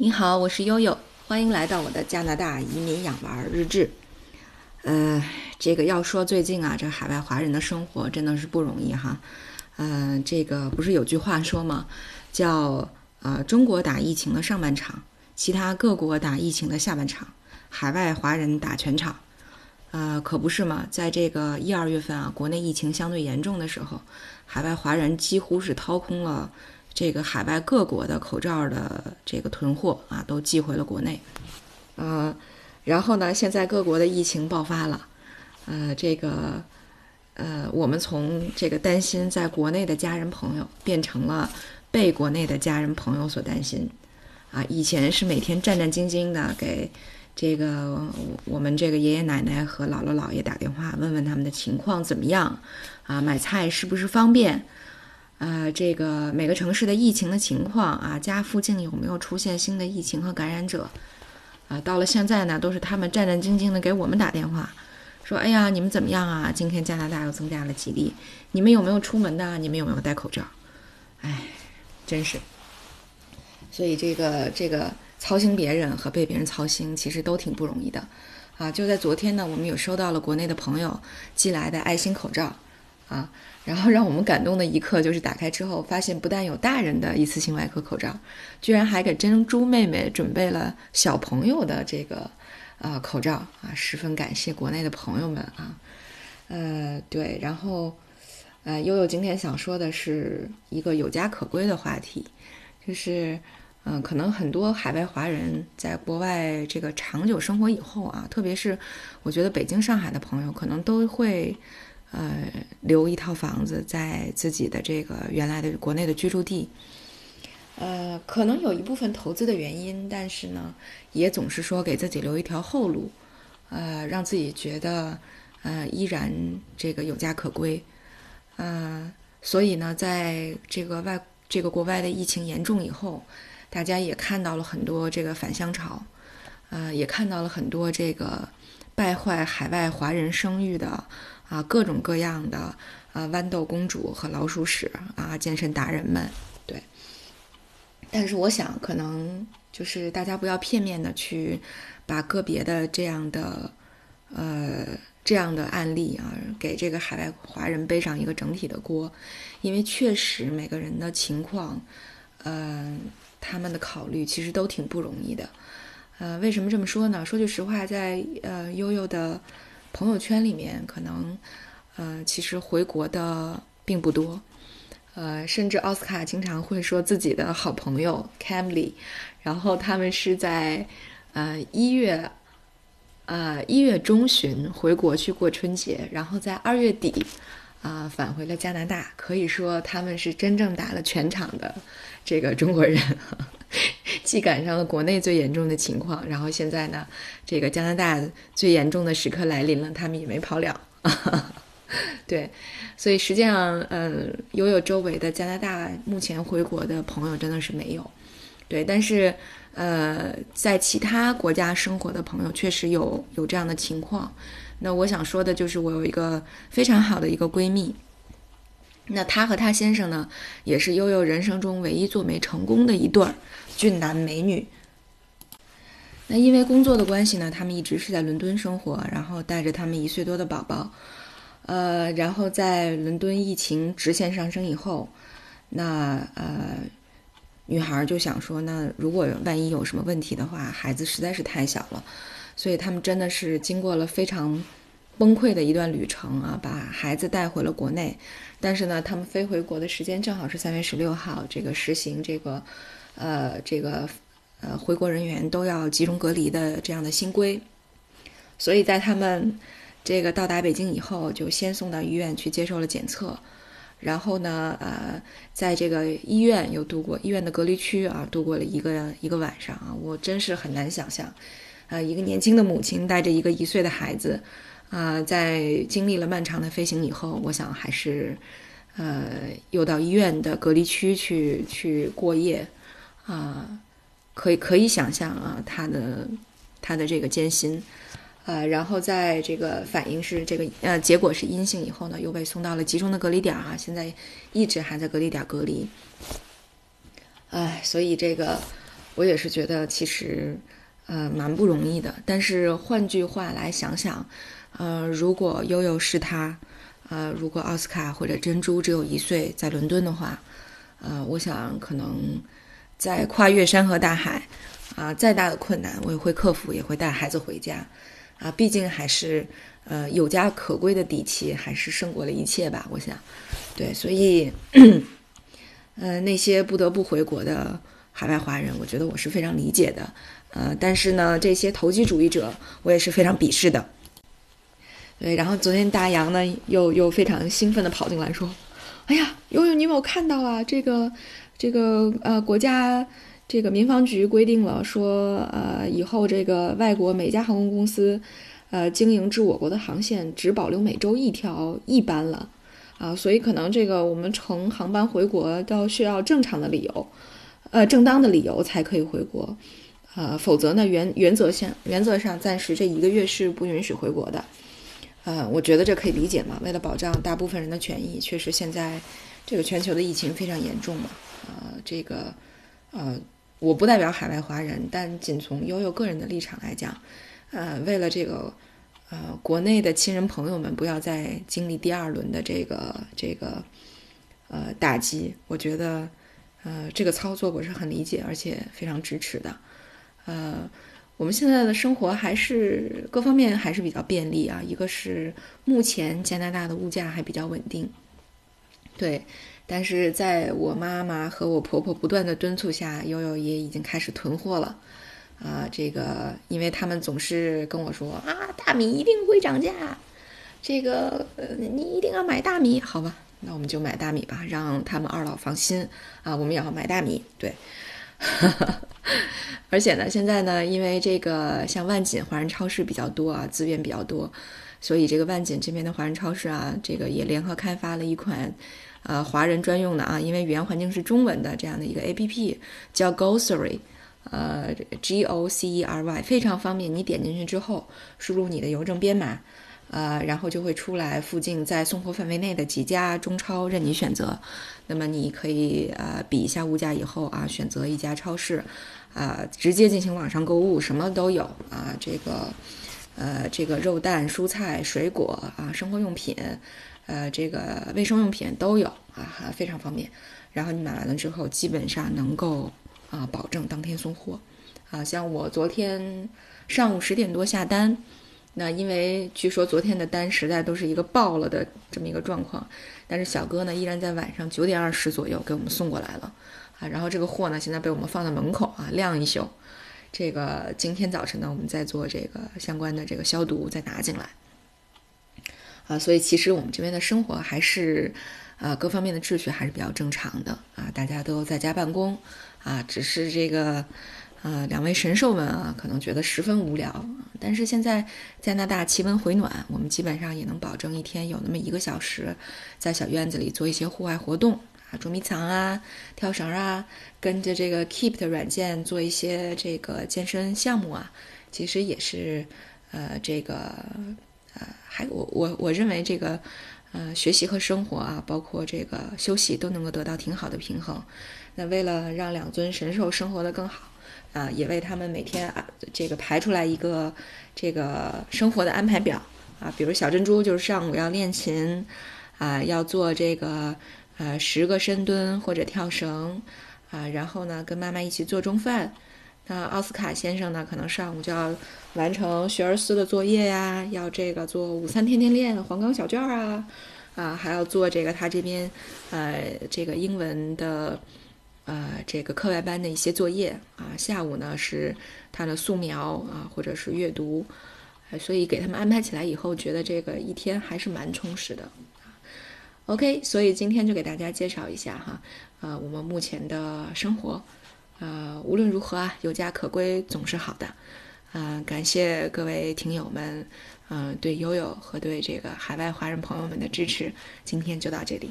你好，我是悠悠，欢迎来到我的加拿大移民养娃日志。呃，这个要说最近啊，这海外华人的生活真的是不容易哈。呃，这个不是有句话说吗？叫呃，中国打疫情的上半场，其他各国打疫情的下半场，海外华人打全场。呃，可不是嘛，在这个一二月份啊，国内疫情相对严重的时候，海外华人几乎是掏空了。这个海外各国的口罩的这个囤货啊，都寄回了国内，呃，然后呢，现在各国的疫情爆发了，呃，这个，呃，我们从这个担心在国内的家人朋友，变成了被国内的家人朋友所担心，啊，以前是每天战战兢兢的给这个我们这个爷爷奶奶和姥姥姥爷打电话，问问他们的情况怎么样，啊，买菜是不是方便。呃，这个每个城市的疫情的情况啊，家附近有没有出现新的疫情和感染者？啊，到了现在呢，都是他们战战兢兢的给我们打电话，说：“哎呀，你们怎么样啊？今天加拿大又增加了几例，你们有没有出门的？你们有没有戴口罩？”哎，真是。所以这个这个操心别人和被别人操心，其实都挺不容易的。啊，就在昨天呢，我们有收到了国内的朋友寄来的爱心口罩。啊，然后让我们感动的一刻就是打开之后，发现不但有大人的一次性外科口罩，居然还给珍珠妹妹准备了小朋友的这个呃口罩啊，十分感谢国内的朋友们啊。呃，对，然后呃，悠悠今天想说的是一个有家可归的话题，就是嗯，可能很多海外华人在国外这个长久生活以后啊，特别是我觉得北京、上海的朋友，可能都会。呃，留一套房子在自己的这个原来的国内的居住地，呃，可能有一部分投资的原因，但是呢，也总是说给自己留一条后路，呃，让自己觉得呃依然这个有家可归，呃，所以呢，在这个外这个国外的疫情严重以后，大家也看到了很多这个返乡潮，呃，也看到了很多这个败坏海外华人声誉的。啊，各种各样的啊，豌豆公主和老鼠屎啊，健身达人们，对。但是我想，可能就是大家不要片面的去把个别的这样的呃这样的案例啊，给这个海外华人背上一个整体的锅，因为确实每个人的情况，嗯，他们的考虑其实都挺不容易的。呃，为什么这么说呢？说句实话，在呃悠悠的。朋友圈里面可能，呃，其实回国的并不多，呃，甚至奥斯卡经常会说自己的好朋友 Camly，然后他们是在呃一月，呃一月中旬回国去过春节，然后在二月底啊返回了加拿大，可以说他们是真正打了全场的这个中国人。既赶上了国内最严重的情况，然后现在呢，这个加拿大最严重的时刻来临了，他们也没跑了。对，所以实际上，嗯，悠悠周围的加拿大目前回国的朋友真的是没有。对，但是，呃，在其他国家生活的朋友确实有有这样的情况。那我想说的就是，我有一个非常好的一个闺蜜。那她和她先生呢，也是悠悠人生中唯一做媒成功的一对儿俊男美女。那因为工作的关系呢，他们一直是在伦敦生活，然后带着他们一岁多的宝宝。呃，然后在伦敦疫情直线上升以后，那呃，女孩就想说，那如果万一有什么问题的话，孩子实在是太小了，所以他们真的是经过了非常。崩溃的一段旅程啊，把孩子带回了国内，但是呢，他们飞回国的时间正好是三月十六号，这个实行这个，呃，这个呃回国人员都要集中隔离的这样的新规，所以在他们这个到达北京以后，就先送到医院去接受了检测，然后呢，呃，在这个医院又度过医院的隔离区啊，度过了一个一个晚上啊，我真是很难想象，呃，一个年轻的母亲带着一个一岁的孩子。啊，在经历了漫长的飞行以后，我想还是，呃，又到医院的隔离区去去过夜，啊，可以可以想象啊，他的他的这个艰辛，呃，然后在这个反应是这个呃结果是阴性以后呢，又被送到了集中的隔离点啊，现在一直还在隔离点隔离，哎，所以这个我也是觉得其实呃蛮不容易的。但是换句话来想想，呃，如果悠悠是他，呃，如果奥斯卡或者珍珠只有一岁在伦敦的话，呃，我想可能在跨越山河大海，啊，再大的困难我也会克服，也会带孩子回家，啊，毕竟还是呃有家可归的底气，还是胜过了一切吧。我想，对，所以，呃，那些不得不回国的海外华人，我觉得我是非常理解的，呃，但是呢，这些投机主义者，我也是非常鄙视的。对，然后昨天大洋呢又又非常兴奋地跑进来说。哎呀，悠悠，你有没有看到啊？这个，这个，呃，国家这个民防局规定了，说，呃，以后这个外国每家航空公司，呃，经营至我国的航线只保留每周一条一班了，啊，所以可能这个我们乘航班回国都需要正常的理由，呃，正当的理由才可以回国，呃，否则呢，原原则上原则上暂时这一个月是不允许回国的。呃，我觉得这可以理解嘛。为了保障大部分人的权益，确实现在这个全球的疫情非常严重嘛。呃，这个呃，我不代表海外华人，但仅从悠悠个人的立场来讲，呃，为了这个呃国内的亲人朋友们不要再经历第二轮的这个这个呃打击，我觉得呃这个操作我是很理解而且非常支持的，呃。我们现在的生活还是各方面还是比较便利啊。一个是目前加拿大的物价还比较稳定，对。但是在我妈妈和我婆婆不断的敦促下，悠悠也已经开始囤货了啊。这个，因为他们总是跟我说啊，大米一定会涨价，这个，你一定要买大米，好吧？那我们就买大米吧，让他们二老放心啊。我们也要买大米，对。而且呢，现在呢，因为这个像万锦华人超市比较多啊，资源比较多，所以这个万锦这边的华人超市啊，这个也联合开发了一款，呃，华人专用的啊，因为语言环境是中文的这样的一个 A P P，叫 Grocery，呃，G O C E R Y，非常方便。你点进去之后，输入你的邮政编码。呃，然后就会出来附近在送货范围内的几家中超任你选择，那么你可以呃比一下物价以后啊，选择一家超市，啊直接进行网上购物，什么都有啊，这个呃这个肉蛋蔬菜水果啊生活用品，呃这个卫生用品都有啊，非常方便。然后你买完了之后，基本上能够啊保证当天送货，啊像我昨天上午十点多下单。那因为据说昨天的单实在都是一个爆了的这么一个状况，但是小哥呢依然在晚上九点二十左右给我们送过来了，啊，然后这个货呢现在被我们放在门口啊晾一宿，这个今天早晨呢我们再做这个相关的这个消毒再拿进来，啊，所以其实我们这边的生活还是，啊，各方面的秩序还是比较正常的啊，大家都在家办公，啊，只是这个。呃，两位神兽们啊，可能觉得十分无聊。但是现在加拿大气温回暖，我们基本上也能保证一天有那么一个小时，在小院子里做一些户外活动啊，捉迷藏啊，跳绳啊，跟着这个 Keep 的软件做一些这个健身项目啊，其实也是呃，这个呃，还我我我认为这个呃，学习和生活啊，包括这个休息都能够得到挺好的平衡。那为了让两尊神兽生活的更好。啊，也为他们每天啊，这个排出来一个这个生活的安排表啊，比如小珍珠就是上午要练琴，啊，要做这个呃十个深蹲或者跳绳，啊，然后呢跟妈妈一起做中饭。那奥斯卡先生呢，可能上午就要完成学而思的作业呀，要这个做午餐天天练黄冈小卷儿啊，啊，还要做这个他这边呃这个英文的。呃，这个课外班的一些作业啊，下午呢是他的素描啊，或者是阅读，所以给他们安排起来以后，觉得这个一天还是蛮充实的。OK，所以今天就给大家介绍一下哈，呃，我们目前的生活，呃，无论如何啊，有家可归总是好的。嗯，感谢各位听友们，嗯，对悠悠和对这个海外华人朋友们的支持。今天就到这里。